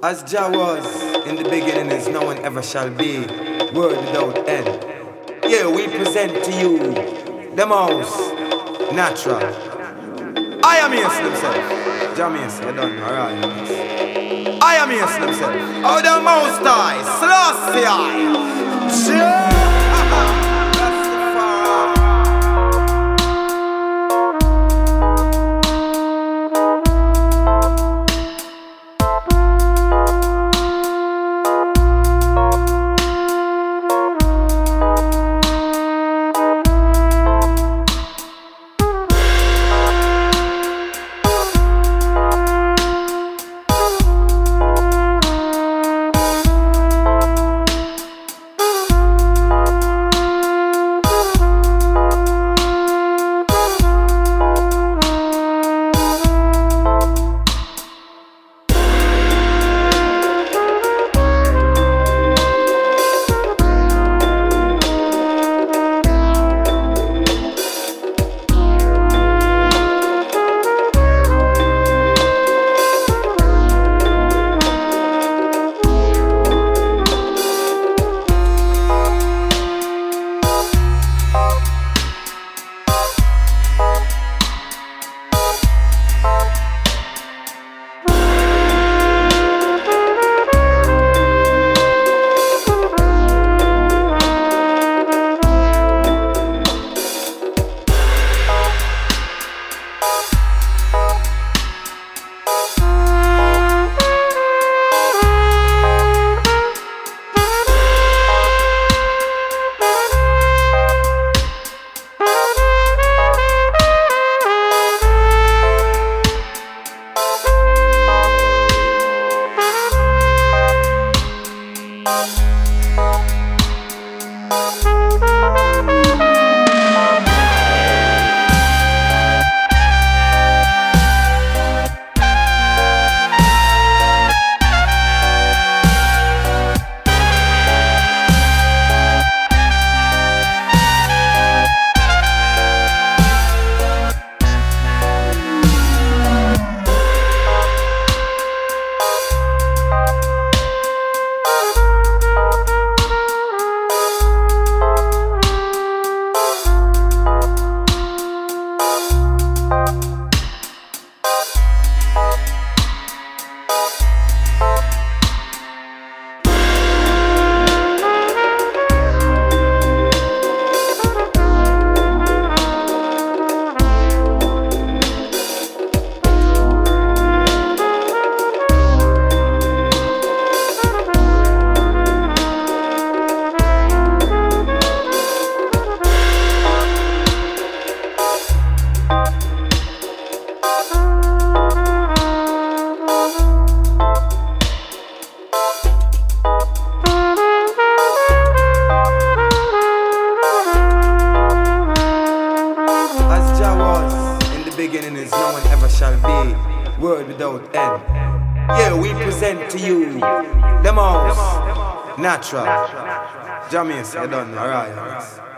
As Jah was in the beginning, is no one ever shall be. Word without end. Yeah, we present to you the most natural. I am here himself. Jah Mason, you done, alright. I am here himself. Oh, the most high, Selassie. Jah. Is no one ever shall be. Word without end. Yeah, we present to you the most natural. Jah Mason, you done, alright.